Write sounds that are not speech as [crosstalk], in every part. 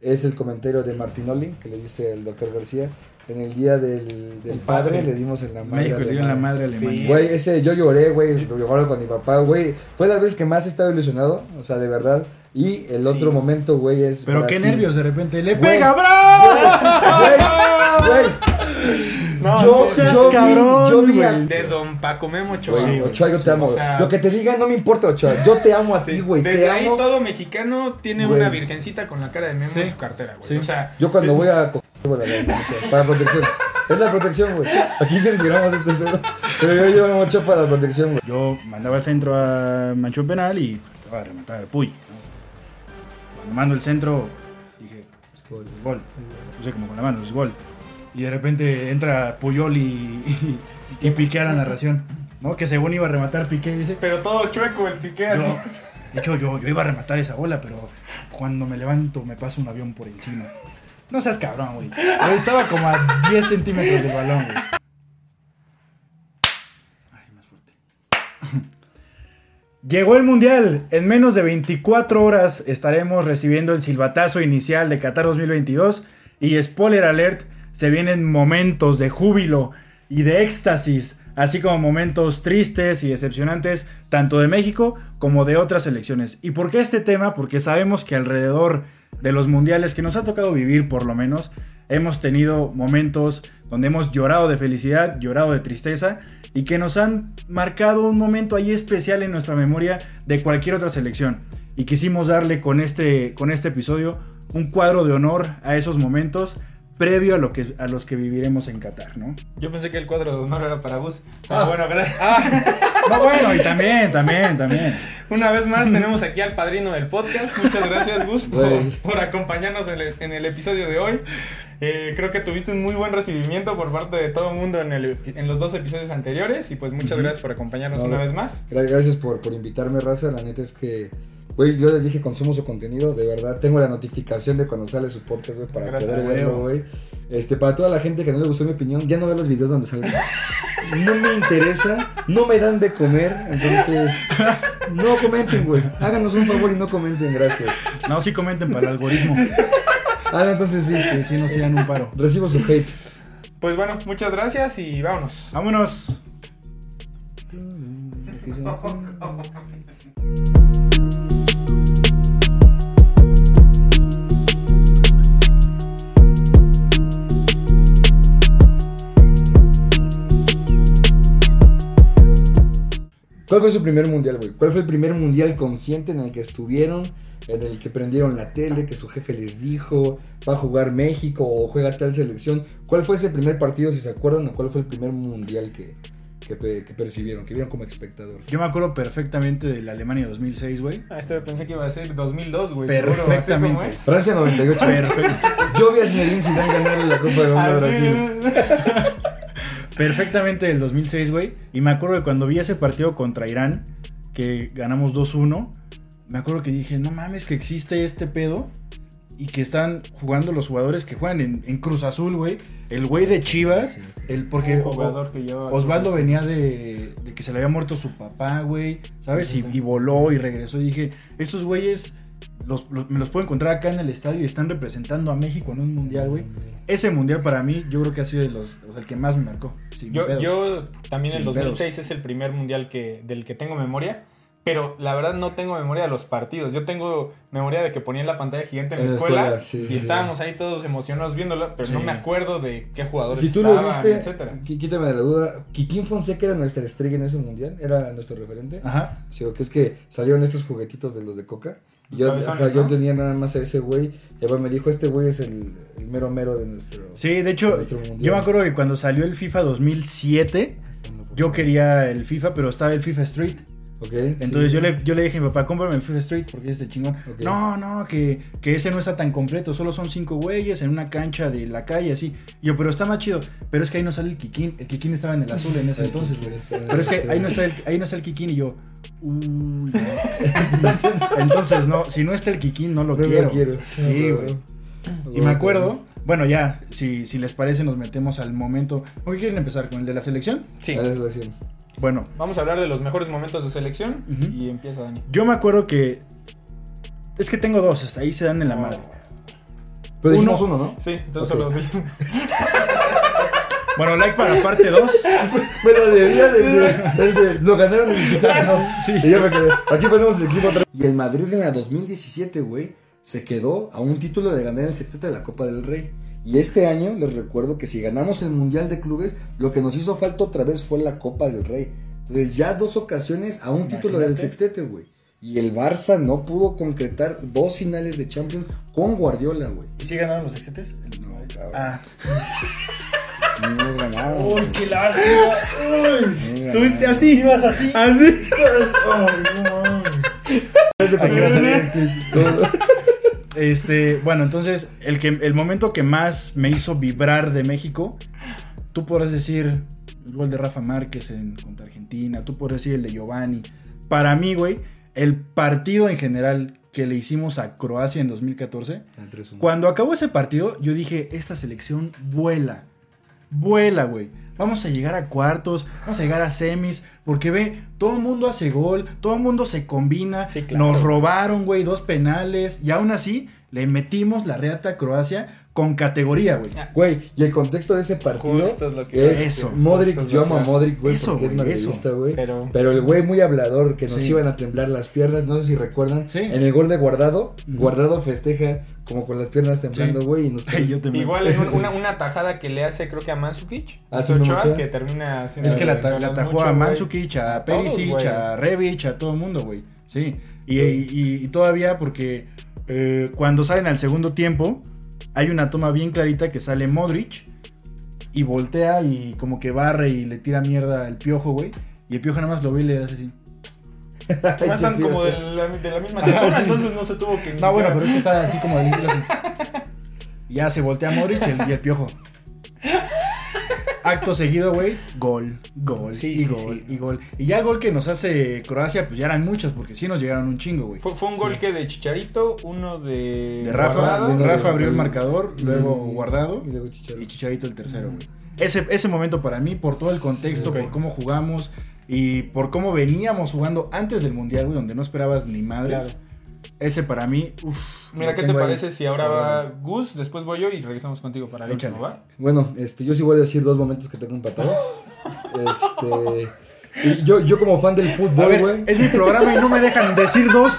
Es el comentario de Martinoli, que le dice el doctor García. En el día del, del padre, padre. le dimos en la madre. México le dio en la alemana. madre a Alemania. Güey, ese yo lloré, güey, lo lloré con mi papá, güey. Fue la vez que más estaba ilusionado, o sea, de verdad. Y el otro momento, güey, es Pero qué nervios de repente. ¡Le Güey. pega, bravo! Güey, güey. [laughs] No, yo, seas yo vi, yo vi a- güey. De Don Paco Memo Ochoa. Güey. Ochoa, yo te amo. O sea, Lo que te diga no me importa, Ochoa. Yo te amo a sí, ti, güey. Desde Te ahí amo. todo mexicano tiene Güey. una virgencita con la cara de Memo Sí. en su cartera, güey. Sí. O sea, Yo cuando voy a coger, bueno, la- la- para protección. Es la protección, güey. Aquí censuramos este pedo. Pero yo llevo mucho para la protección, güey. Yo mandaba al centro a Manchón Penal y trataba de rematar al Puy. ¿no? Cuando mando el centro, dije, Gol. gol. Puse como con la mano, es gol. Y de repente entra Puyol y, y, y Piqué a la narración. ¿no? Que según iba a rematar Piqué, dice. pero todo chueco el piqué Yo- de hecho, yo, yo iba a rematar esa bola, pero cuando me levanto me pasa un avión por encima. No seas cabrón, güey. Estaba como a 10 centímetros del balón, güey. Ay, más fuerte. Llegó el Mundial. En menos de 24 horas estaremos recibiendo el silbatazo inicial de Qatar 2022. Y spoiler alert, se vienen momentos de júbilo y de éxtasis, así como momentos tristes y decepcionantes, tanto de México como de otras selecciones. ¿Y por qué este tema? Porque sabemos que alrededor de los mundiales que nos ha tocado vivir, por lo menos, hemos tenido momentos donde hemos llorado de felicidad, llorado de tristeza y que nos han marcado un momento ahí especial en nuestra memoria de cualquier otra selección. Y quisimos darle con este, con este episodio un cuadro de honor a esos momentos previo a, lo que, a los que viviremos en Qatar, ¿no? Yo pensé que el cuadro de honor era para Gus. Ah. Ah, bueno, gracias. No, bueno, y también, también, también. Una vez más tenemos aquí al padrino del podcast. Muchas gracias, Gus, por, acompañarnos en el, en el episodio de hoy. Eh, creo que tuviste un muy buen recibimiento por parte de todo el mundo en, el, en los dos episodios anteriores. Y pues muchas gracias por acompañarnos No, una vez más. Gra- Gracias por, por invitarme, raza. La neta es que, güey, yo les dije consumo su contenido. De verdad, tengo la notificación de cuando sale su podcast, güey, para Gracias, poder verlo, güey. Este, para toda la gente que no le gustó mi opinión, ya no ve los videos donde salgo. No me interesa, no me dan de comer, entonces no comenten, güey. Háganos un favor y no comenten, gracias. No, sí comenten para el algoritmo. Ah, entonces sí, Que sí nos sigan un paro. recibo su hate. Pues bueno, muchas gracias y vámonos. Vámonos. ¿Cuál fue su primer mundial, güey? ¿Cuál fue el primer mundial consciente en el que estuvieron? En el que prendieron la tele, que su jefe les dijo, va a jugar México o juega tal selección. ¿Cuál fue ese primer partido, si se acuerdan, o cuál fue el primer mundial que, que, pe- que percibieron, que vieron como espectador? Yo me acuerdo perfectamente de la Alemania 2006, güey. Ah, este pensé que iba a ser 2002, güey. Perfectamente. es. Francia 98. Perfecto. Yo vi a Zinedine Zidane ganar la Copa del Mundo a Brasil. Perfectamente del 2006, güey. Y me acuerdo que cuando vi ese partido contra Irán, que ganamos 2-1, me acuerdo que dije, no mames, que existe este pedo. Y que están jugando los jugadores que juegan en, en Cruz Azul, güey. El güey de Chivas. El, porque Un jugador que lleva Osvaldo venía de, de que se le había muerto su papá, güey. ¿Sabes? Y, y voló y regresó. Y dije, estos güeyes los, los- me los puedo encontrar acá en el estadio y están representando a México en un mundial, güey. Ese mundial para mí, yo creo que ha sido de los, o sea, el que más me marcó. Yo, pedos. yo también el Sin 2006 es el primer mundial que, del que tengo memoria. Pero la verdad no tengo memoria de los partidos. Yo tengo memoria de que ponía en la pantalla gigante en En la la escuela, escuela, sí, y sí. estábamos ahí todos emocionados viéndolo, pero Sí. no me acuerdo de qué jugadores Si tú lo estaban, viste, etcétera. quítame de la duda, Kikín Fonseca era nuestra estrella en ese mundial, era nuestro referente. Ajá. Sí, que es que salieron estos juguetitos de los de Coca. Yo, tenía nada más a ese güey. Y me dijo, este güey es el, el mero mero de nuestro... Sí, de hecho, yo me acuerdo que cuando salió el FIFA 2007, yo quería el FIFA, pero estaba el FIFA Street. Ok, Entonces sí. yo, le, yo le dije a mi papá, cómprame el FIFA Street porque es de chingón. No, no, que, que ese no está tan completo, solo son cinco güeyes en una cancha de la calle, así. Y yo, pero está más chido. Pero es que ahí no sale el Kikín. El Kikín estaba en el azul en ese [laughs] entonces, güey. Pero es que ahí no está el, ahí no está el Kikín y yo, uy, no. [laughs] Entonces, no, si no está el Kikín, no lo No lo quiero. quiero. Sí, güey. no. Y me acuerdo, bueno, ya, si, si les parece, nos metemos al momento. ¿Con qué quieren empezar? ¿Con el de la selección? Sí. La selección. Bueno, Vamos a hablar de los mejores momentos de selección y empieza Dani. yo me acuerdo que. Es que tengo dos, hasta ahí se dan en la madre. Pero Uno. uno, ¿no? Sí, entonces Ok. solo di- [laughs] Bueno, like para parte 2. Pero debía de, de- de- de- lo ganaron en el Citadel, ¿no? Sí, Y sí. yo me quedé. Aquí ponemos el equipo otra Y el Madrid en la 2017, güey, se quedó a un título de ganar el sextete de la Copa del Rey. Y este año les recuerdo que si ganamos el Mundial de Clubes, lo que nos hizo falta otra vez fue la Copa del Rey. Entonces ya dos ocasiones a un título del sextete, güey. Y el Barça no pudo concretar dos finales de Champions con Guardiola, güey. ¿Y si ganaron los sextetes? No, cabrón. Ah. [laughs] No hemos ganado. Uy, qué lástima. Uy. Estuviste así, ibas así. Así. Ay, no. Aquí [laughs] va a [laughs] salir el clip. Todo. Este, bueno, entonces, el, que, el momento que más me hizo vibrar de México, tú podrás decir el gol de Rafa Márquez en, contra Argentina, tú podrás decir el de Giovanni. Para mí, güey, el partido en general que le hicimos a Croacia en 2014, Ah, 3-1. cuando acabó ese partido, yo dije, esta selección vuela. Vuela, güey. Vamos a llegar a cuartos, vamos a llegar a semis, porque ve, todo el mundo hace gol, todo el mundo se combina, Sí, claro. nos robaron, güey, dos penales, y aún así le metimos la reata a Croacia con categoría, güey. Güey, y el contexto de ese partido Justo es lo que es Eso. Modric, Justo es yo amo a Modric, güey, Eso, porque es madridista, güey. Pero, Pero- el güey muy hablador, que nos Sí. iban a temblar las piernas, no sé si recuerdan. Sí. En el gol de Guardado. Guardado festeja como con las piernas temblando, Sí. güey, y nos Ay, yo Igual en un- una, [laughs] una tajada que le hace, creo que a Mandzukic. Ah, sí, Ochoa, que termina haciendo. Es que la, la mucho, a güey. Mandzukic, a A todos, Perisic, a Rebic, a todo el mundo, güey. Sí. Y, y- y todavía porque eh, cuando salen al segundo tiempo, hay una toma bien clarita que sale Modric y voltea y como que barre y le tira mierda al piojo, güey. Y el piojo nada más lo ve y le hace así. Además están como de la, de la misma semana, entonces no se tuvo que. No, bueno, pero es que está así como de ya se voltea Modric y el, y el piojo. Acto seguido, güey, gol, gol, Sí, y sí, gol, sí. y gol. Y ya el gol que nos hace Croacia, pues ya eran muchos, porque sí nos llegaron un chingo, güey. Fue, fue un gol que de Chicharito, uno de. De Rafa, Guardado. de- Rafa abrió el marcador, luego Guardado Y luego Chicharito. y Chicharito el tercero, güey. Ese, ese momento para mí, por todo el contexto, Ok. por cómo jugamos y por cómo veníamos jugando antes del Mundial, güey, donde no esperabas ni madres. Claro. Ese para mí, uff. Mira, ¿qué te parece si ahora va Gus, después voy yo y regresamos contigo para el último, ¿va? Bueno, este, yo sí voy a decir dos momentos que tengo empatados. este. y yo, yo como fan del fútbol, güey. es mi programa y no me dejan decir dos.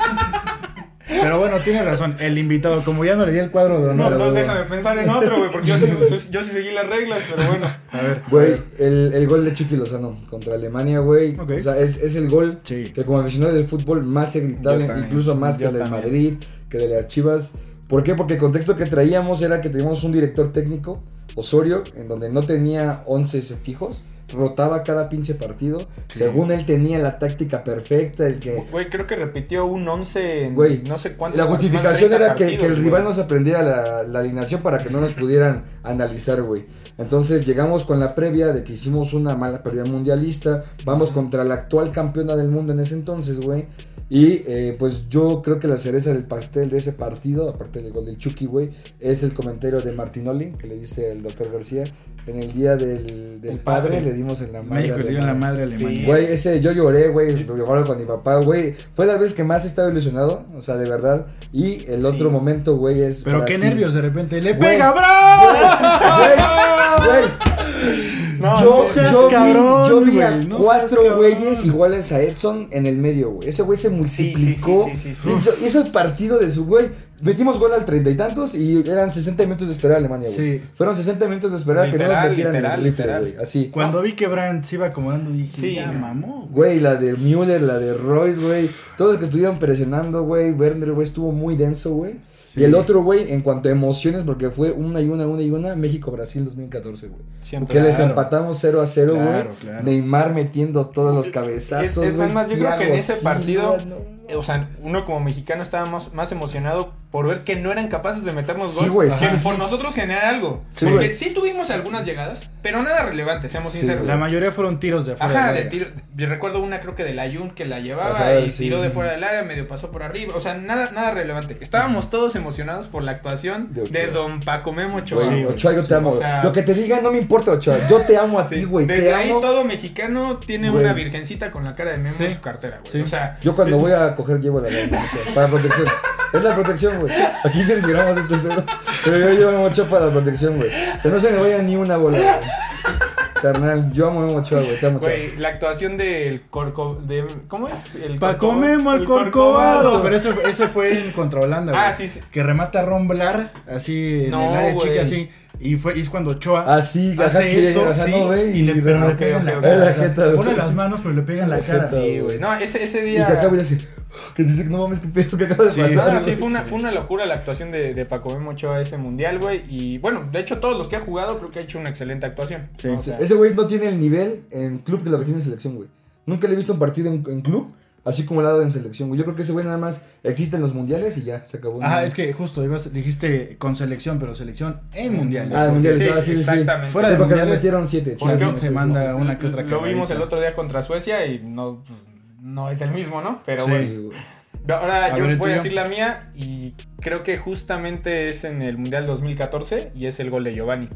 Pero bueno, tienes razón. El invitado, como ya no le di el cuadro de No, honor. entonces déjame pensar en otro, güey, porque yo sí, yo sí seguí las reglas, pero bueno. A ver. Güey, el, el gol de Chucky Lozano contra Alemania, güey. O sea, es, es el gol Sí. que como aficionado del fútbol más he gritado, incluso más que el del. Madrid, que el de las Chivas. ¿Por qué? Porque el contexto que traíamos era que teníamos un director técnico, Osorio, en donde no tenía 11 fijos, rotaba cada pinche partido. Sí. Según él tenía la táctica perfecta, el que... Güey, creo que repitió un 11 en Güey, no sé cuántos La justificación 30 era que, que el rival güey. nos aprendiera la, la alineación para que no nos pudieran analizar, güey. Entonces llegamos con la previa de que hicimos una mala previa mundialista. Vamos contra la actual campeona del mundo en ese entonces, güey. Y eh, pues yo creo que la cereza del pastel de ese partido, aparte del gol del Chucky, güey, es el comentario de Martinoli, que le dice el doctor García. En el día del, del El padre, padre. le dimos en la madre. Le dio en la alemana. madre a Alemania. Sí. Güey, ese yo lloré, güey, lo lloraron con mi papá, güey. Fue la vez que más he estado ilusionado, o sea, de verdad. Y el Sí. otro momento, güey, es. Pero qué nervios de repente. ¡Le pega, bravo! [laughs] Güey, güey. No, yo, seas yo vi, cabrón, yo vi a no cuatro güeyes iguales a Edson en el medio, güey. Ese güey se Sí, sí, sí, multiplicó. sí, sí, sí. Hizo, hizo el partido de su güey. Metimos gol al treinta y tantos y eran 60 minutos de esperar a Alemania, güey. Sí. Fueron 60 minutos de esperar a que no Literal, nos metieran literal, el rifle, literal. güey. Así. Cuando vi que Brandt se iba acomodando, dije, Sí. ya mamó. Güey, la de Müller, la de Royce, güey. Todos los que estuvieron presionando, güey. Werner, güey, estuvo muy denso, güey. Sí. Y el otro, güey, en cuanto a emociones, porque fue una y una, una y una, México-Brasil 2014, güey. Siempre. Que les Claro. empatamos 0 a 0, güey. Claro, claro. Neymar metiendo todos los cabezazos, Es- es güey. más, yo creo que en ese partido- no. Eh, O sea, uno como mexicano estaba más, más emocionado por ver que no eran capaces de meternos Sí, gol sí, por sí. nosotros generar algo. Sí, Porque sí tuvimos algunas llegadas, pero nada relevante, seamos Sí, sinceros. La mayoría fueron tiros de afuera. Ajá, de área. tiro. Yo recuerdo una, creo que de la Jun que la llevaba Ajá, y sí. tiró de fuera del área, medio pasó por arriba. O sea, nada, nada relevante. Estábamos todos emocionados por la actuación De de. Don Paco Memo Ochoa. Ochoa, yo te amo. o sea- Lo que te diga no me importa, Ochoa. Yo te amo a [laughs] Sí, ti, güey. Desde Te ahí amo. todo mexicano tiene Güey. una virgencita con la cara de Memo Sí. en su cartera, güey. Sí. O sea, Yo cuando voy a coger llevo la sea, para protección. Es la protección, güey. Aquí censuramos este pedo. Pero yo llevo Ochoa para la protección, güey. Que no se me vaya ni una bola, güey. Carnal, yo amo a güey. Te amo. Güey, la actuación del corco... De, ¿Cómo es? El Paco Memo al el Corcovado. Pero ese, ese fue en contra Holanda, güey. Ah, sí, sí. Que remata a Ron Blar, así en No, el área chica, así. Y, fue, y es cuando Ochoa Ah, sí, ajá, hace que- esto ajá, sí, no, güey, y, le, y le remata pega en la en cara. la jeta, pone las manos, pero le pega en la La cara. jeta, Sí, Sí, güey. No, ese, ese Y día... que acaba de decir, que dice que no mames, qué pedo que acaba de Sí. pasar. Ah, sí, fue una, fue una locura la actuación de, de Paco Memo Ochoa ese mundial, güey. Y bueno, de hecho, todos los que ha jugado creo que ha hecho una excelente actuación. Sí, ¿no? O Sí, sea, Ese güey no tiene el nivel en club que lo que tiene en selección, güey. Nunca le he visto un partido en, en club así como el lado en selección, güey. Yo creo que ese güey nada más existe en los mundiales y ya, se acabó. Ajá, es que justo ibas- dijiste con selección, pero selección en mundial. Ah, en mundiales, Sí, ah, sí, sí, sí. exactamente. Fuera de mundiales, metieron siete. porque se manda una que otra Lo vimos el otro día contra Suecia y no, pues, no es el mismo, ¿no? Pero Sí. bueno. Güey. Ahora A yo ver, voy a decir la mía y creo que justamente es en el Mundial 2014 y es el gol de Giovanni.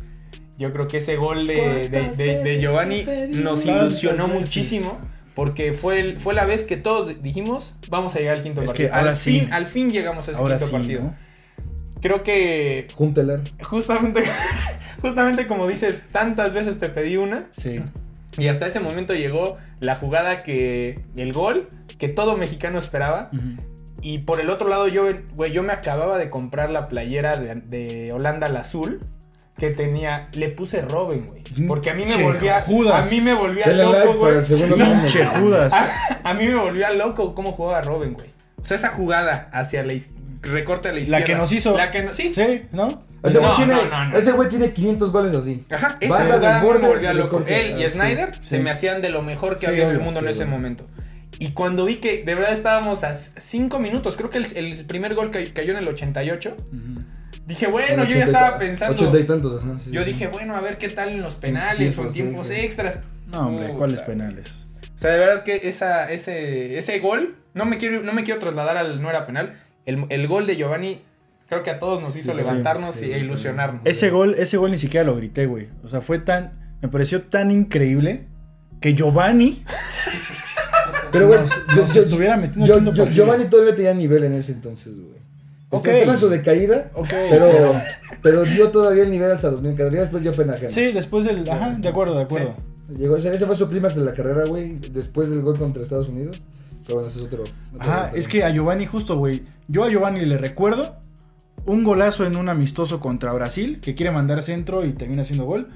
Yo creo que ese gol de, de- de- de Giovanni nos ilusionó muchísimo porque fue, el- fue la vez que todos dijimos vamos a llegar al quinto Es partido. que ahora al, sí. fin, al fin llegamos a ese Ahora quinto sí, partido. ¿no? Creo que Júntelar. justamente, [laughs] justamente como dices, tantas veces te pedí una Sí. Y hasta ese momento llegó la jugada que, el gol que todo mexicano esperaba. Y por el otro lado, yo, güey, yo me acababa de comprar la playera de, de Holanda, la azul, que tenía, le puse Robin, güey. Porque a mí me Che, volvía, Judas. a mí me volvía like loco, güey. momento. Judas. [laughs] A mí me volvía loco cómo jugaba Robin, güey. O sea, esa jugada hacia la recorte a la izquierda. La que nos hizo. La que no, sí. Sí, ¿no? Ese güey No, tiene, no, no, no. ese güey tiene 500 goles así. Ajá, esa Banda, jugada volvía loco. Él y Ah, sí. Snyder Sí. se me hacían de lo mejor que Sí, había en el mundo sí, en ese obvio. momento. Y cuando vi que de verdad estábamos a cinco minutos, creo que el, el primer gol ca- cayó en el 88, Ujú. dije, bueno, En yo ya 80 estaba pensando. 80 y tantos, ajá, sí, Yo sí, dije, sí. bueno, a ver qué tal en los penales o en tiempos extras. No, hombre, Puta. ¿cuáles penales? O sea, de verdad que esa, ese, ese gol, no me quiero, no me quiero trasladar al no era penal. El, el gol de Giovanni, creo que a todos nos hizo Sí, levantarnos sí, y- e ilusionarnos. Ese gol, ese gol ni siquiera lo grité, güey. O sea, fue tan. Me pareció tan increíble que Giovanni [laughs] Pero, güey, nos- yo, nos yo- estuviera metiendo yo- yo-. Giovanni todavía tenía nivel en ese entonces, güey. Ok. Estaba en su decaída, Ok, pero, pero- pero dio todavía el nivel hasta 2014. Después dio pena ajena. Sí, después del. Ajá, de acuerdo, de acuerdo. Llegó, ese, ese fue su clímax de la carrera, güey, después del gol contra Estados Unidos. Pero bueno, ese es otro. otro Ajá, es que a Giovanni, justo, güey. Yo a Giovanni le recuerdo un golazo en un amistoso contra Brasil que quiere mandar centro y termina haciendo gol.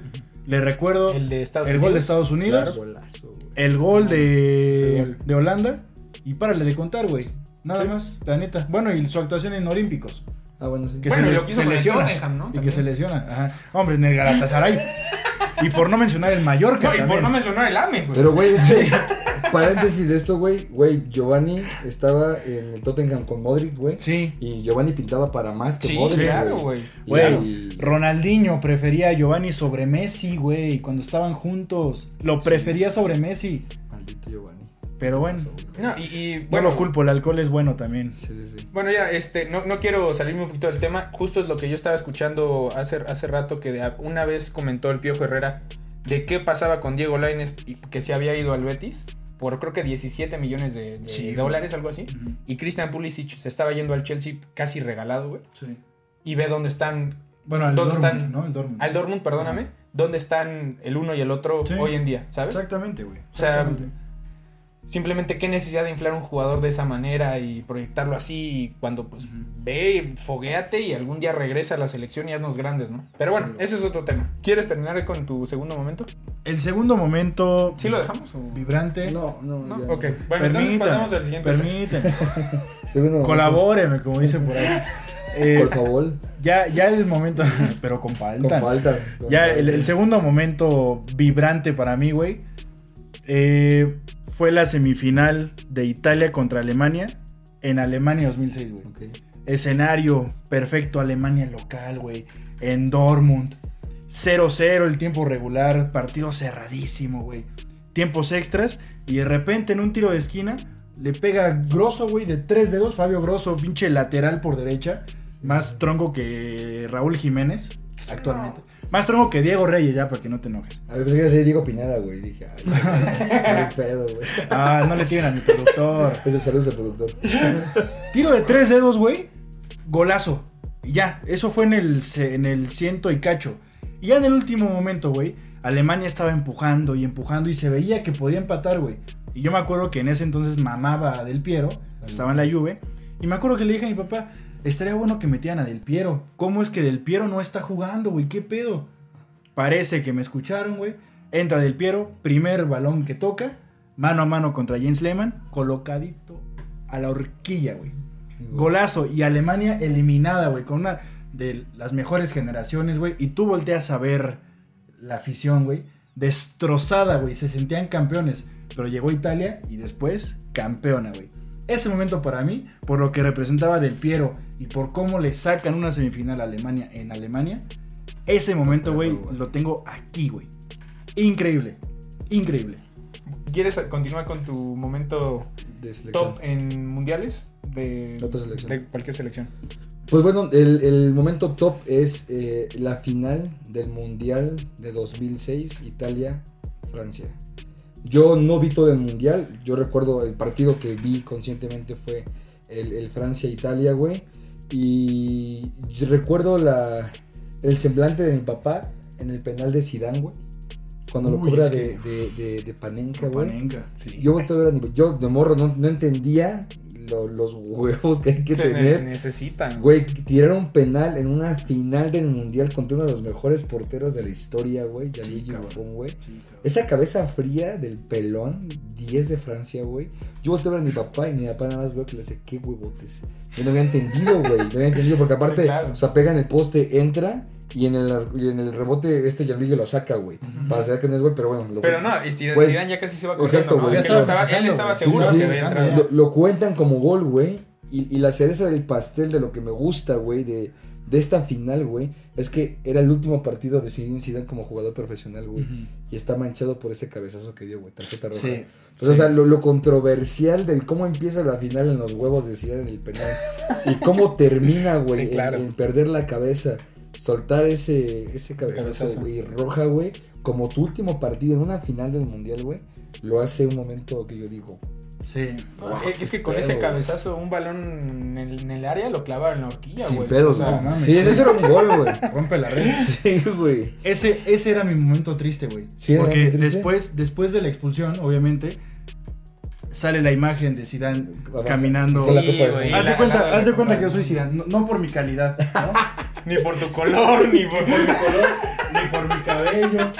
Le recuerdo El de Estados el Unidos. gol de Estados Unidos, Claro, golazo, güey. el gol de, Holanda y párale de contar, güey. Nada Sí. más, la neta. Bueno, y su actuación en Olímpicos. Ah, bueno, sí. Que Bueno, se, les- se lesiona. Tottenham, ¿no? Y que se lesiona. Ajá. Hombre, en el Galatasaray. [laughs] y por no mencionar el Mallorca. No, y por no mencionar el AME, güey. Pero, güey, es que, [laughs] paréntesis de esto, güey, güey, Giovanni estaba en el Tottenham con Modric, güey. Sí. Y Giovanni pintaba para más que Sí, Modric, claro, güey. güey. Ronaldinho prefería a Giovanni sobre Messi, güey, cuando estaban juntos. Lo prefería sobre Messi. Maldito Giovanni. Pero bueno, No, y, y, no bueno, lo culpo, el alcohol es bueno también. Sí, sí, sí. Bueno, ya, este, no, no quiero salirme un poquito del tema. Justo es lo que yo estaba escuchando hace, hace rato que una vez comentó el Piojo Herrera de qué pasaba con Diego Lainez y que se había ido al Betis por creo que 17 millones de, de Sí, güey. dólares, algo así. Y Christian Pulisic se estaba yendo al Chelsea casi regalado, güey. Sí. Y ve dónde están, Bueno, el ¿Dónde Dortmund, están? ¿no? El Dortmund. al Dortmund, perdóname, dónde están el uno y el otro Sí. hoy en día, ¿sabes? Exactamente, güey. O sea, Exactamente. Simplemente qué necesidad de inflar un jugador de esa manera y proyectarlo así y cuando pues ve, fogueate y algún día regresa a la selección y haznos grandes, ¿no? Pero bueno, Sí. ese es otro tema. ¿Quieres terminar con tu segundo momento? el segundo momento ¿Sí lo dejamos? o- vibrante. No, no, ¿No? ya. Ok, bueno, entonces pasamos al siguiente. Permíteme. [laughs] Segundo. Colabóreme, como dicen por ahí. [laughs] Eh, Por favor. ya, ya el momento, [laughs] pero con Con palta. falta. con Ya falta. el, el segundo momento vibrante para mí, güey, eh, fue la semifinal de Italia contra Alemania en Alemania 2006, güey. Escenario perfecto, Alemania local, güey. En Dortmund. 0-0 el tiempo regular, partido cerradísimo, güey. Tiempos extras y de repente en un tiro de esquina le pega Grosso, güey, de 3 dedos. Fabio Grosso, pinche lateral por derecha. Más tronco que Raúl Jiménez actualmente. Más tronco que Diego Reyes, ya, para que no te enojes. A ver, pensé que iba a Diego Pineda, güey. Dije, ay, pedo, güey. Ah, no le tiren a mi productor. [laughs] Es el saludo del productor. [laughs] Tiro de tres dedos, güey. golazo. Y ya, eso fue en el, en el ciento y cacho. Y ya en el último momento, güey, Alemania estaba empujando y empujando y se veía que podía empatar, güey. Y yo me acuerdo que en ese entonces mamaba Del Piero, estaba en la Juve, y me acuerdo que le dije a mi papá, estaría bueno que metieran a Del Piero. ¿Cómo es que Del Piero no está jugando, güey? ¿Qué pedo? Parece que me escucharon, güey. Entra Del Piero, primer balón que toca, mano a mano contra James Lehmann, colocadito a la horquilla, güey. Golazo y Alemania eliminada, güey, con una de las mejores generaciones, güey. Y tú volteas a ver la afición, güey, destrozada, güey. Se sentían campeones. Pero llegó Italia y después campeona, güey. Ese momento para mí, por lo que representaba Del Piero y por cómo le sacan una semifinal a Alemania en Alemania, ese momento, güey, lo tengo aquí, güey. Increíble, increíble. ¿Quieres continuar con tu momento De selección. top en mundiales? De, De otra selección. de cualquier selección. Pues bueno, el, el momento top es eh, la final del Mundial de 2006, Italia-Francia. Yo no vi todo el Mundial, yo recuerdo el partido que vi conscientemente fue el, el Francia-Italia, güey. Y yo recuerdo la, el semblante de mi papá en el penal de Zidane, güey. Cuando lo cobra de, que- de, de, de Panenka, güey. Panenka, sí. Yo yo de morro no, no entendía lo- los huevos que hay que tener. ne- necesitan. Güey, tirar un penal en una final del mundial contra uno de los mejores porteros de la historia, güey, Gianluigi. Buffon, güey. Esa cabeza fría del pelón, 10 de Francia, güey. Yo volteo a ver a mi papá y mi papá nada más veo que le hace, qué huevotes. Yo no había entendido, güey, no había entendido, porque aparte, Sí, claro. o sea, pega en el poste, entra y en el, y en el rebote este Gianluigi lo saca, güey. Para saber que no es güey, pero bueno. Lo, Pero no, y Zidane. Zidane ya casi se iba Exacto, corriendo, ¿no? güey. Él estaba él. Sí, seguro sí, que sí. había entrado. lo, lo cuentan como gol, güey. Y, y la cereza del pastel de lo que me gusta, güey, de, de esta final, güey, es que era el último partido de Zinedine Zidane como jugador profesional, güey. Y está manchado por ese cabezazo que dio, güey, tarjeta roja. Sí, sí. o sea, lo, lo controversial del cómo empieza la final en los huevos de Zidane en el penal y cómo termina, güey, Sí, en- claro. en, perder la cabeza, soltar ese, ese cabezazo, güey, roja, güey, como tu último partido en una final del mundial, güey, lo hace un momento que yo digo, Sí. Es que con pedo, ese cabezazo, un balón en el, en el área lo clavaron en la horquilla, sin pedos, O sea, güey. Sí, ese era un gol, güey. [laughs] Rompe la red. Sí, güey. Ese, ese era mi momento triste, güey. Sí, Porque triste. después, después de la expulsión, obviamente, sale la imagen de Zidane caminando. Sí, la. Haz de la- cuenta, la- haz de la- cuenta la- que yo soy Zidane, no, no por mi calidad, ¿no? [laughs] Ni por tu color, ni por, por mi [laughs] color, ni por mi cabello.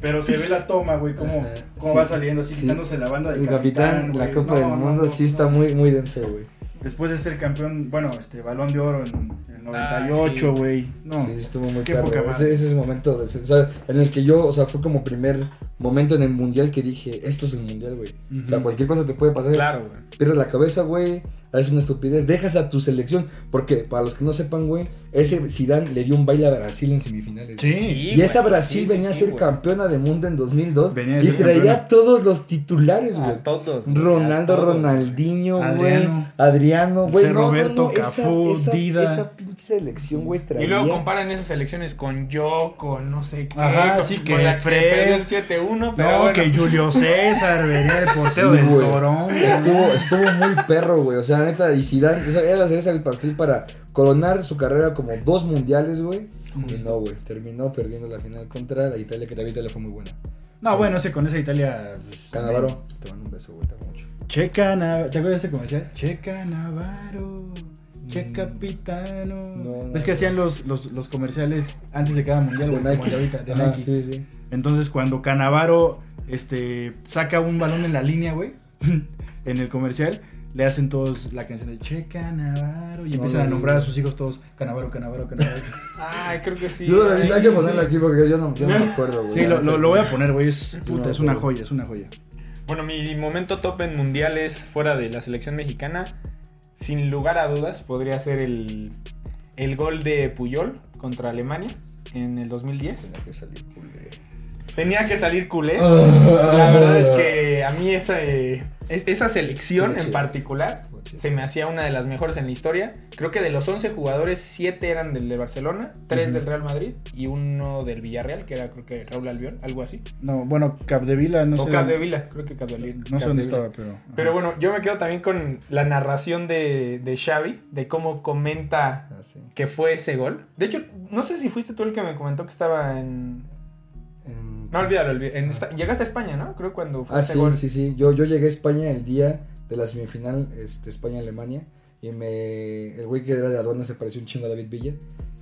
Pero se ve la toma, güey, cómo, Ajá, cómo sí. va saliendo así, Sí. quitándose la banda del El capitán, la. Copa No, del Mundo no, sí no. está muy, muy denso, güey. Después de ser campeón, bueno, este balón de oro en el Ah, 98, sí. güey. No. Sí, estuvo muy qué poca Ese, es el momento de, o sea, en el que yo, o sea, fue como primer momento en el mundial que dije, esto es el mundial, güey. O sea, cualquier cosa te puede pasar. Claro, güey. Pierdes la cabeza, güey. Haces una estupidez. Dejas a tu selección. Porque, para los que no sepan, güey, ese Zidane le dio un baile a Brasil en semifinales. Sí. y esa. Brasil Sí, sí, venía a ser campeona de mundo en 2002. Venía a y traía campeona. todos los titulares, güey. A todos. Ronaldo, a todos, Ronaldinho, güey. Adriano. Adriano, güey. No, Roberto, no, Cafú, esa, Dida. Esa pinche selección, güey, traía. Y luego comparan esas elecciones con yo, con no sé qué. Ajá, con, sí, con que la que Fred. perdió el 7-1, pero No, bueno. que Julio [laughs] César venía el portero Sí, del güey. Torón. Estuvo, estuvo muy perro, güey. O sea, neta, y Zidane, o sea, era la cereza del pastel para coronar su carrera como dos mundiales, güey. Y no, güey. Terminó perdiendo la final contra la Italia, que también le fue muy buena. No, bueno, ese con esa Italia. Canavaro, te mando un beso, güey. Te amo mucho. Che Canavaro. ¿Te acuerdas de ese comercial? Che Canavaro. Che Mm. Capitano. No, no. Es que hacían los, los, los comerciales antes de cada mundial, De güey. como de ahorita, de Ajá, Nike. Sí, sí. Entonces, cuando Canavaro este, saca un balón en la línea, güey, [laughs] en el comercial, le hacen todos la canción de Che Canavaro y No, empiezan no, a nombrar a sus hijos todos Canavaro, Canavaro, Canavaro. [laughs] Ay, creo que sí. Yo lo- sí, hay que sí. ponerlo aquí porque yo no, yo no me [laughs] acuerdo, güey. sí, lo, lo, lo voy a poner, güey. Es, No, puta, es una joya, es una joya. Bueno, mi momento top en mundiales fuera de la selección mexicana, sin lugar a dudas, podría ser el, el gol de Puyol contra Alemania en el 2010. Tenía que. Tenía que salir culé. Ah. La verdad es que a mí esa, eh, es- esa selección Estuvo en chido. particular Estuvo chido. se me hacía una de las mejores en la historia. Creo que de los 11 jugadores, 7 eran del de Barcelona, 3 Ujú. del Real Madrid y uno del Villarreal, que era creo que Raúl Albión, algo así. No, bueno, Capdevila, no o sé. Capdevila, creo que Capdevila. No sé dónde Capdevila. estaba, pero. Pero bueno, yo me quedo también con la narración de, de Xavi, de cómo comenta Ah, sí. que fue ese gol. De hecho, no sé si fuiste tú el que me comentó que estaba en... No, olvídalo, olví- en esta- Llegaste a España, ¿no? Creo cuando fue Ah, sí, gol. sí, sí. Yo, yo llegué a España el día de la semifinal, este, España-Alemania. Y me. El güey que era de aduana se pareció un chingo a David Villa.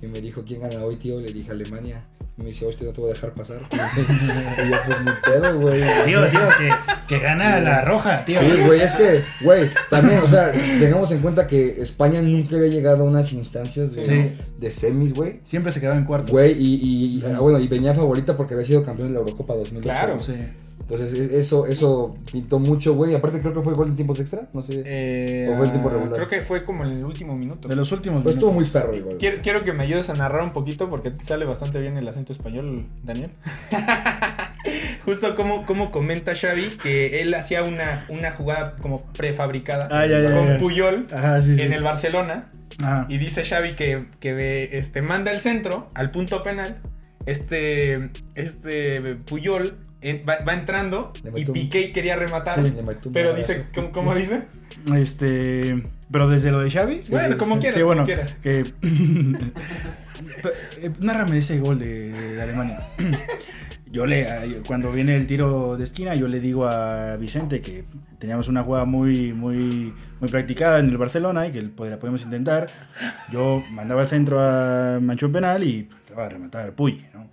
Y me dijo, ¿quién gana hoy, tío? Le dije, Alemania. Y me dice, hostia, no te voy a dejar pasar. [laughs] y yo, pues, ni pedo, güey. Tío, tío, que, que gana la roja, tío. Sí, güey, es que, güey, también, o sea, tengamos en cuenta que España nunca había llegado a unas instancias de, Sí. de semis, güey. Siempre se quedaba en cuarto. Güey, y, y, ah, bueno, y venía favorita porque había sido campeón de la Eurocopa 2008. Claro. Sí. Entonces, e- eso, eso pintó mucho, güey. Aparte, creo que fue gol en tiempos extra, no sé. Eh, ¿O fue el tiempo regular? Creo que fue como en el último minuto. De los últimos Pues estuvo muy minutos. perro gol. Quiero, quiero que me ayudes a narrar un poquito porque te sale bastante bien el acento español, Daniel. [laughs] Justo como, como comenta Xavi que él hacía una, una jugada como prefabricada Ah, ya, ya, con ya. Puyol Ajá, sí, sí. en el Barcelona Ajá. y dice Xavi que, que de- este, manda el centro al punto penal. Este, este Puyol va, va entrando y Piqué quería rematar. Sí, pero dice, ¿cómo, cómo dice? Este. Pero desde lo de Xavi. bueno, sí, como sí. quieras, Sí, como bueno, quieras. que. [laughs] Eh, Nárrame ese gol de, de Alemania. [clears throat] Yo le, cuando viene el tiro de esquina, yo le digo a Vicente que teníamos una jugada muy, muy, muy practicada en el Barcelona y que pod- la podemos intentar. Yo mandaba el centro a Manchón Penal y te va a rematar Puy, ¿no?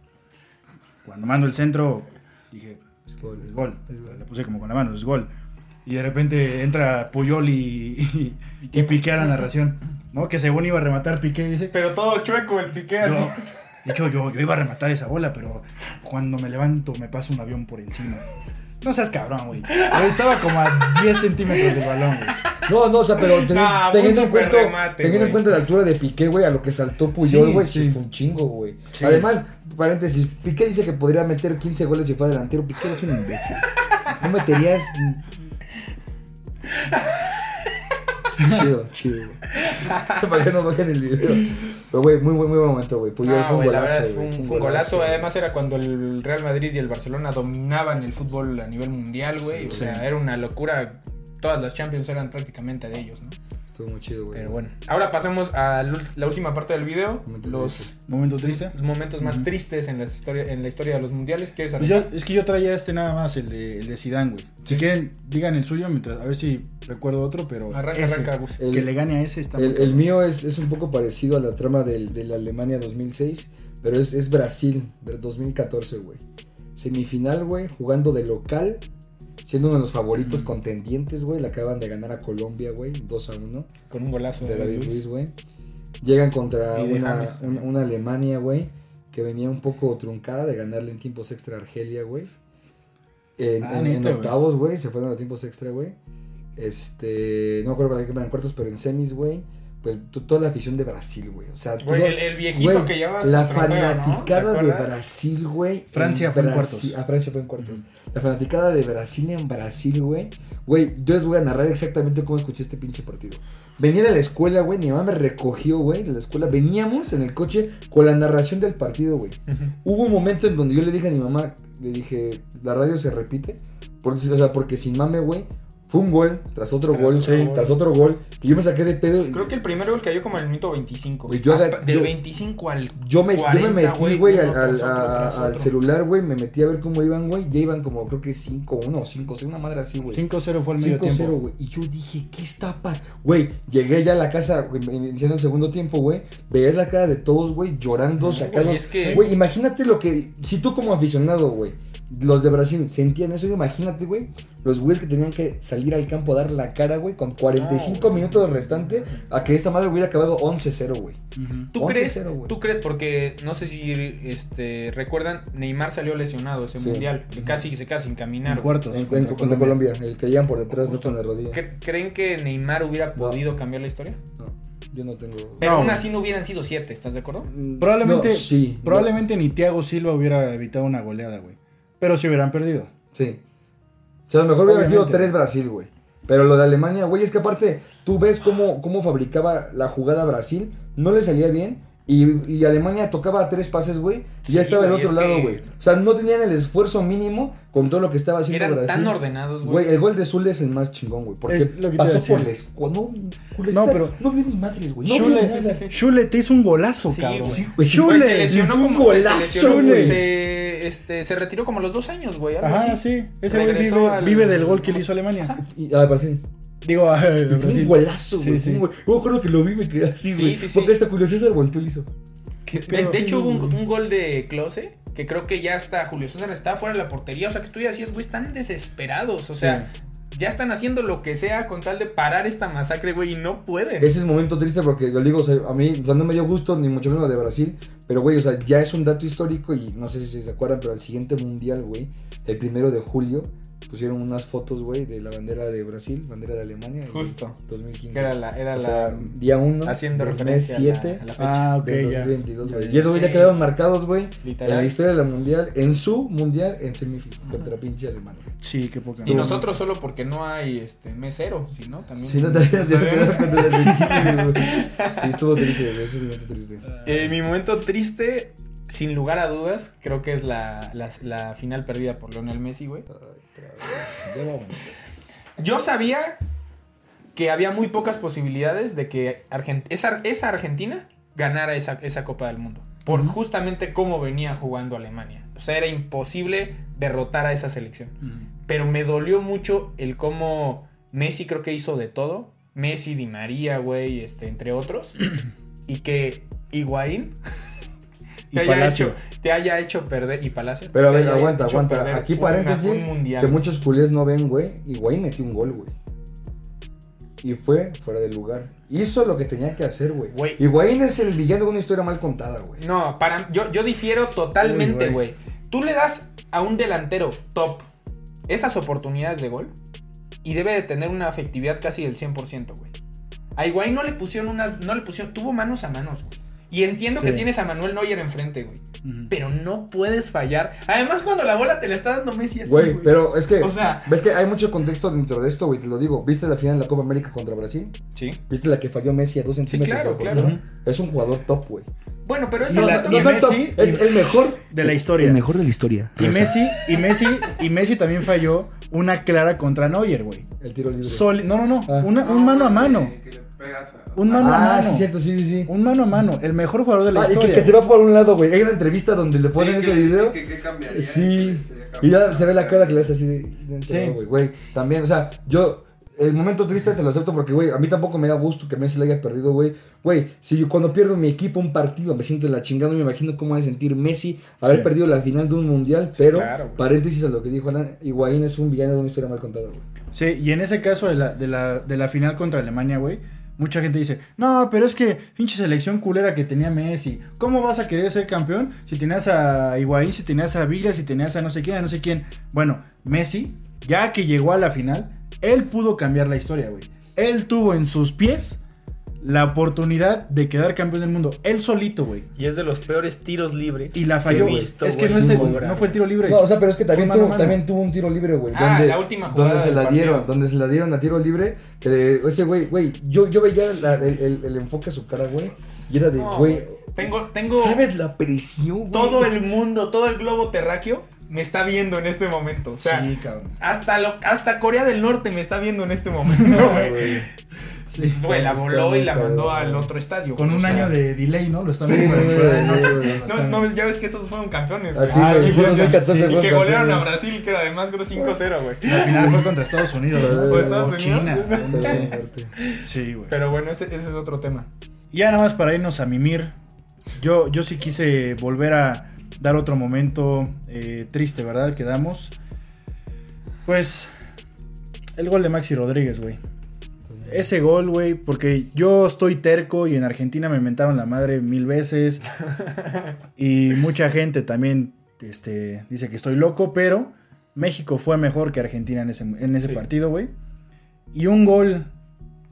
Cuando mando el centro, dije, Es gol, es gol. es gol. Le puse como con la mano, es gol. Y de repente entra Puyol y, y, y Piqué a la [laughs] narración, ¿no? Que según iba a rematar Piqué, dice. Pero todo chueco el Piqué Yo, de hecho, yo, yo iba a rematar esa bola, pero cuando me levanto me pasa un avión por encima. No seas cabrón, güey. Estaba como a 10 centímetros del balón, güey. No, no, o sea, pero ten- Nah, fue teniendo, en cuenta, super remate, teniendo en cuenta la altura de Piqué, güey, a lo que saltó Puyol, güey, sí, sí. fue un chingo, güey. Sí. Además, paréntesis, Piqué dice que podría meter 15 goles si fuera delantero. Piqué es un imbécil. No meterías. chido, chido. güey. Para que no bajen el video. Pero, güey, muy, muy, muy buen momento, güey. Puyol No, fue un golazo. fue un, fue un golazo. Además era cuando el Real Madrid y el Barcelona dominaban el fútbol a nivel mundial, güey. Sí, o sí. sea, era una locura. Todas las Champions eran prácticamente de ellos, ¿no? Estuvo muy chido, güey. Pero bueno. Ahora pasemos a la última parte del video. Momento Los triste. Momento triste. momentos más tristes en la, historia, en la historia de los mundiales. ¿Quieres Pues yo, es que yo traía este nada más, el de, el de Zidane, güey. Si quieren, digan el suyo, mientras, a ver si recuerdo otro, pero Arranca, ese, arranca, Gus. El- que le gane a ese está El, mío es, es un poco parecido a la trama del, de la Alemania 2006, pero es, es Brasil, del 2014, güey. Semifinal, güey, jugando de local, siendo uno de los favoritos Mm. contendientes, güey. Le acaban de ganar a Colombia, güey, 2 a 1, Con un golazo de David Luis. Güey. Llegan contra una, un- una Alemania, güey, que venía un poco truncada de ganarle en tiempos extra a Argelia, güey. En, Ah, en- en octavos, güey, se fueron a tiempos extra, güey. Este, no me acuerdo para qué en cuartos, pero en semis, güey. Pues to- toda la afición de Brasil, güey. O sea, Güey, todo- el, el viejito güey, que lleva la trofeo, ¿no? fanaticada ¿Te de? Brasil, güey. Francia fue en Brasil- cuartos. Ah, Francia fue en cuartos. La fanaticada de Brasil en Brasil, güey. Güey, yo les voy a narrar exactamente cómo escuché este pinche partido. Venía de la escuela, güey. Mi mamá me recogió, güey, de la escuela. Veníamos en el coche con la narración del partido, güey. Hubo un momento en donde yo le dije a mi mamá, le dije, la radio se repite. Porque, o sea, porque sin mame, güey, fue un gol, tras otro Tras gol, otro sí, gol. tras otro gol. Que yo me saqué de pedo. y- Creo que el primer gol cayó como en el minuto 25. Güey, yo del yo- 25 al Yo me, yo 40, me metí, güey, al, al- al celular, güey. Me metí a ver cómo iban, güey. Ya iban como, creo que 5-1 o 5-0, una madre así, güey. 5-0 fue el medio 5-0, tiempo. güey. Y yo dije, ¿qué está pa? Güey, llegué ya a la casa, güey, iniciando el segundo tiempo, güey. Veías la cara de todos, güey, llorando, sacando. güey, es que- Güey, imagínate lo que. Si tú como aficionado, güey, los de Brasil sentían eso, imagínate, güey. Los güeyes que tenían que salir al campo a dar la cara, güey, con 45 No, minutos restante, a que esta madre hubiera acabado 11-0, güey. ¿Tú 11-0, crees? ¿Tú crees? Porque no sé si este, recuerdan, Neymar salió lesionado ese Sí. mundial. que Casi se queda sin caminar. En cuartos. En, en- contra contra Colombia, el que llegan por detrás, no con la rodilla. ¿Cre- ¿Creen que Neymar hubiera podido cambiar la historia? No, yo no tengo. Pero No, aún así no hubieran sido siete, ¿estás de acuerdo? Mm, Probablemente, no, sí. probablemente ni Thiago Silva hubiera evitado una goleada, güey. Pero si hubieran perdido. Sí. O sea, a lo mejor hubiera metido tres Brasil, güey. Pero lo de Alemania, güey, es que aparte, tú ves cómo, cómo fabricaba la jugada Brasil, no le salía bien. Y, y Alemania tocaba tres pases, güey. Y Sí, ya estaba del otro es lado, que- güey. O sea, no tenían el esfuerzo mínimo con todo lo que estaba haciendo Eran Brasil. tan ordenados, Güey, el gol de Zule es el más chingón, güey. Porque a pasó por la. No, No, pero- no vio ni madres, güey. No Schule, sí, sí, sí. Schule te hizo un golazo, Sí, cabrón. Sí, güey. Pues Schule, se lesionó un como se, se golazo, lesionó, güey. se, este, se retiró como a los dos años, güey. Ajá, así. sí. Ese güey vive, al- vive del gol que le hizo Alemania. Y, ah, Brasil. Digo, [laughs] un golazo, Sí, güey. sí. gol- Yo me acuerdo que lo vi y me quedé así, Sí, güey. sí, sí. Porque hasta Julio César volteó y hizo. ¿Qué De, hecho, hubo un, un gol de Close que creo que ya está Julio César estaba fuera de la portería. O sea, que tú ya decías, güey, están desesperados. O sea, ya están haciendo lo que sea con tal de parar esta masacre, güey, y no pueden. Ese es un momento triste porque yo digo, o sea, a mí o sea, no me dio gusto ni mucho menos lo de Brasil, pero güey, o sea, ya es un dato histórico y no sé si se acuerdan, pero al siguiente mundial, güey, el primero de julio, pusieron unas fotos, güey, de la bandera de Brasil, bandera de Alemania. y Justo. 2015. Que era la, era o sea, la día 1 haciendo del mes referencia 7 a la, a la fecha. Ah, ok, del ya. 2022, güey. Y esos güey ya quedaron marcados, güey, en la historia de la mundial, en su mundial, en semifinal, contra pinche Alemania. Sí, qué poca. Y nosotros solo porque no hay este mesero, si no, también. Sí, no [laughs] [laughs] güey. Sí, estuvo triste, güey, eso es un momento triste. Eh, mi momento triste, sin lugar a dudas, creo que es la, la, la final perdida por Lionel Messi, güey. Yo sabía que había muy pocas posibilidades de que Argent- esa, esa Argentina ganara esa, esa Copa del Mundo. Por justamente cómo venía jugando Alemania. O sea, era imposible derrotar a esa selección. Pero me dolió mucho el cómo Messi creo que hizo de todo. Messi, Di María, güey, este, entre otros. [clears throat] y que Higuaín Y [laughs] haya, Palacio. hecho, te haya hecho perder. Y Palacio. Pero a ver, aguanta, aguanta. Aquí paréntesis, que muchos culés no ven, güey. Higuaín metió un gol, güey. Y fue fuera del lugar. Hizo lo que tenía que hacer, güey. Güey. Higuaín es el villano de una historia mal contada, güey. No, para yo, yo difiero totalmente, güey. Tú le das a un delantero top esas oportunidades de gol y debe de tener una efectividad casi del 100%, güey. A Higuaín no le pusieron unas no le pusieron tuvo manos a manos, güey. Y entiendo Sí. que tienes a Manuel Neuer enfrente, güey, pero no puedes fallar. Además cuando la bola te la está dando Messi así, Güey, pero es que. O sea- ves que hay mucho contexto dentro de esto, güey. Te lo digo. ¿Viste la final de la Copa América contra Brasil? Sí. ¿Viste la que falló Messi a dos centímetros? claro, del claro. portero? Es un jugador top, güey. Bueno, pero otra- y No, no, Messi- top, es el mejor. De la historia. mejor de la historia. Y Messi, y Messi, y Messi también falló una clara contra Neuer, güey. El tiro libre. Soli- no, no, no. Ah. Una- un mano a mano. Que le pegas a- Un mano a ah, mano. sí, cierto, sí, sí, sí. Un mano a mano. El mejor jugador de la Ah, y que, historia. que se va por un lado, güey. Hay una entrevista donde le ponen Sí, ese que- video. que- que cambiaría, Sí. Y ya se ve la cara que le hace así de. de Sí. güey. Güey, también, o sea, yo. El momento triste te lo acepto porque, güey, a mí tampoco me da gusto que Messi le haya perdido, güey. Güey, si yo cuando pierdo mi equipo un partido me siento la chingada, no me imagino cómo va a sentir Messi haber Sí. perdido la final de un mundial. pero, claro, paréntesis a lo que dijo Alan, Higuaín es un villano de una historia mal contada, güey. Sí, y en ese caso de la, de la, de la final contra Alemania, güey, mucha gente dice, no, pero es que pinche selección culera que tenía Messi. ¿Cómo vas a querer ser campeón si tenías a Higuaín, si tenías a Villa, si tenías a no sé quién, a no sé quién? Bueno, Messi, ya que llegó a la final, él pudo cambiar la historia, güey. Él tuvo en sus pies la oportunidad de quedar campeón del mundo. Él solito, güey. y es de los peores tiros libres. Y la que falló, he güey. visto, Es que no, es el- no fue el tiro libre. No, o sea, pero es que también, Fue mano tuvo, a mano. también tuvo un tiro libre, güey. Ah, donde, la última jugada donde se del la partido. dieron, donde se la dieron a tiro libre. Que ese güey, güey, yo, yo veía la- el, el- el enfoque a su cara, güey. Y era de, No, güey. Tengo, tengo ¿Sabes la presión, güey? todo el mundo, todo el globo terráqueo me está viendo en este momento. O sea, sí, cabrón. hasta, lo, hasta Corea del Norte me está viendo en este momento, [laughs] güey. Güey. Sí. Güey, la voló y la mandó al otro estadio. Con un O sea, año de delay, ¿no? Lo están Sí, viendo ahí, ¿no? No, ya ves que estos fueron campeones. Así, Ah, güey, sí, fue sí, 2014 sí, Y fueron que golearon a. Brasil, que era además creo 5-0, güey. La final fue contra Estados Unidos, ¿no? Estados O Unidos. China. Sí. Sí, güey. Pero bueno, ese, ese es otro tema. Ya nada más para irnos a mimir. Yo, yo sí quise volver a dar otro momento eh, triste, ¿verdad? Que damos. Pues. El gol de Maxi Rodríguez, güey. Ese gol, güey, porque yo estoy terco y en Argentina me mentaron la madre mil veces. [laughs] y mucha gente también este, dice que estoy loco, pero México fue mejor que Argentina en ese, en ese Sí. partido, güey. Y un gol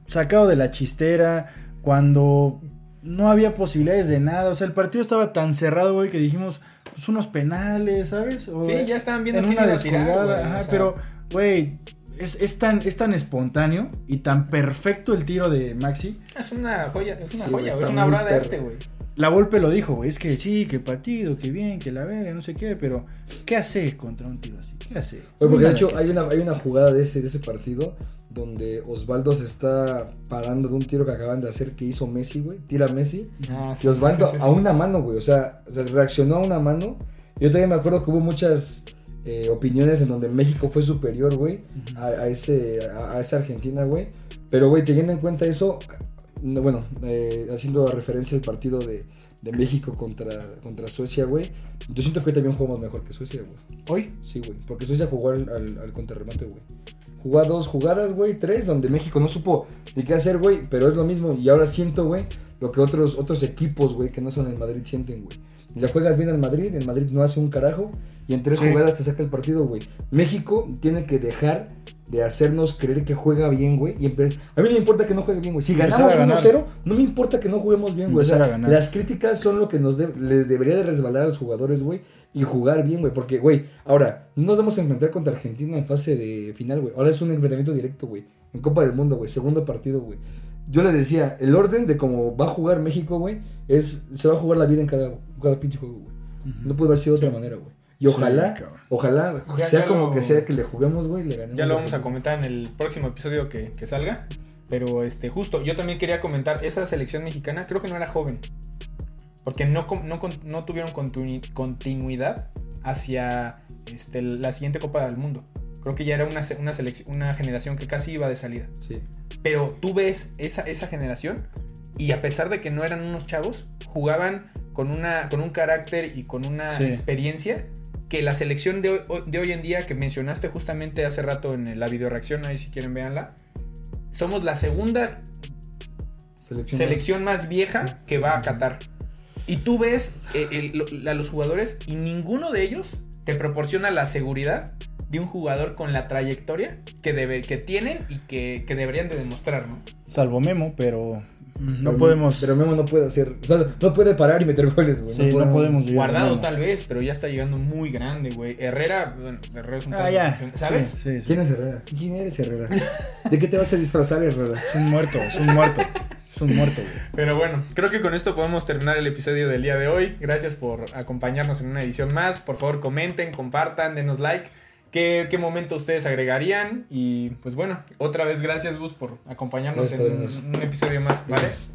sacado de la chistera cuando no había posibilidades de nada. O sea, el partido estaba tan cerrado, güey, que dijimos, pues, unos penales, ¿sabes? O Sí, ya estaban viendo en quién una iba a tirar, güey, ajá, o sea. pero, güey, es, es tan, es tan espontáneo y tan perfecto el tiro de Maxi. Es una joya, es una Sí, joya, es una obra de arte, güey. La Volpe lo dijo, güey, es que sí, que partido, que bien, que la verga, no sé qué, pero ¿qué hace contra un tiro así? ¿Qué hace? No porque de hecho hay hacer. una, hay una jugada de ese, de ese partido donde Osvaldo se está parando de un tiro que acaban de hacer que hizo Messi, güey. Tira Messi. Ah, Y Osvaldo a una mano, güey. O sea, o sea, reaccionó a una mano. Yo todavía me acuerdo que hubo muchas eh, opiniones en donde México fue superior, güey, a, a ese, a, a esa Argentina, güey. Pero, güey, teniendo en cuenta eso, no, bueno, eh, haciendo referencia al partido de, de México contra, contra Suecia, güey, yo siento que hoy también jugamos mejor que Suecia, güey. Hoy, Sí, güey, porque Suecia jugó al, al, al contrarremate, güey. Jugó a dos jugadas, güey, tres, donde México no supo ni qué hacer, güey, pero es lo mismo. Y ahora siento, güey, lo que otros, otros equipos, güey, que no son el Madrid sienten, güey. Y la juegas bien al Madrid, el Madrid no hace un carajo, y en tres Sí. jugadas te saca el partido, güey. México tiene que dejar de hacernos creer que juega bien, güey. Y a mí no me importa que no juegue bien, güey. Si ganamos a ganar. 1-0, no me importa que no juguemos bien, güey. O sea, las críticas son lo que nos de- le debería de resbalar a los jugadores, güey. Y jugar bien, güey. Porque, güey, ahora, no nos vamos a enfrentar contra Argentina en fase de final, güey. Ahora es un enfrentamiento directo, güey. En Copa del Mundo, güey. Segundo partido, güey. Yo le decía, el orden de cómo va a jugar México, güey, es. Se va a jugar la vida en cada, cada pinche juego, güey. No puede haber sido de otra manera, güey. Y ojalá, ojalá, Ya- sea ya como lo- que sea que le juguemos, güey, le ganemos. Ya lo vamos a comentar en el próximo episodio que, que salga. Pero este, justo, yo también quería comentar, esa selección mexicana creo que no era joven. Porque no, no, con- no tuvieron continu- continuidad hacia este, la siguiente Copa del Mundo. Creo que ya era una, una, selec- una generación que casi iba de salida. Sí. Pero tú ves esa, esa generación y a pesar de que no eran unos chavos, jugaban con, una, con un carácter y con una Sí. experiencia que la selección de hoy, de hoy en día que mencionaste justamente hace rato en la videoreacción, ahí si quieren véanla, somos la segunda Selección. selección más vieja que va a Qatar. Y tú ves eh, el- a los jugadores y ninguno de ellos te proporciona la seguridad de un jugador con la trayectoria que, debe, que tienen y que, que deberían de demostrar, ¿no? salvo Memo, pero no Pero- podemos. Pero Memo no puede hacer. O sea, no puede parar y meter goles, güey. sí, no podemos a Guardado tal vez, pero ya está llegando muy grande, güey. Herrera, bueno, Herrera es un Ah, caso ya. ¿Sabes? Sí, sí, sí. ¿Quién es Herrera? ¿Quién eres Herrera? [laughs] ¿De qué te vas a disfrazar, Herrera? Es un muerto, es un muerto. Es un muerto, güey. Pero bueno, creo que con esto podemos terminar el episodio del día de hoy. Gracias por acompañarnos en una edición más. Por favor, comenten, compartan, denos like. ¿Qué, qué momento ustedes agregarían? Y pues bueno, otra vez gracias, Gus, por acompañarnos Gracias, en un, un episodio más. ¿Vale? Gracias.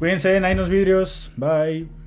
Cuídense, hay unos vidrios. Bye.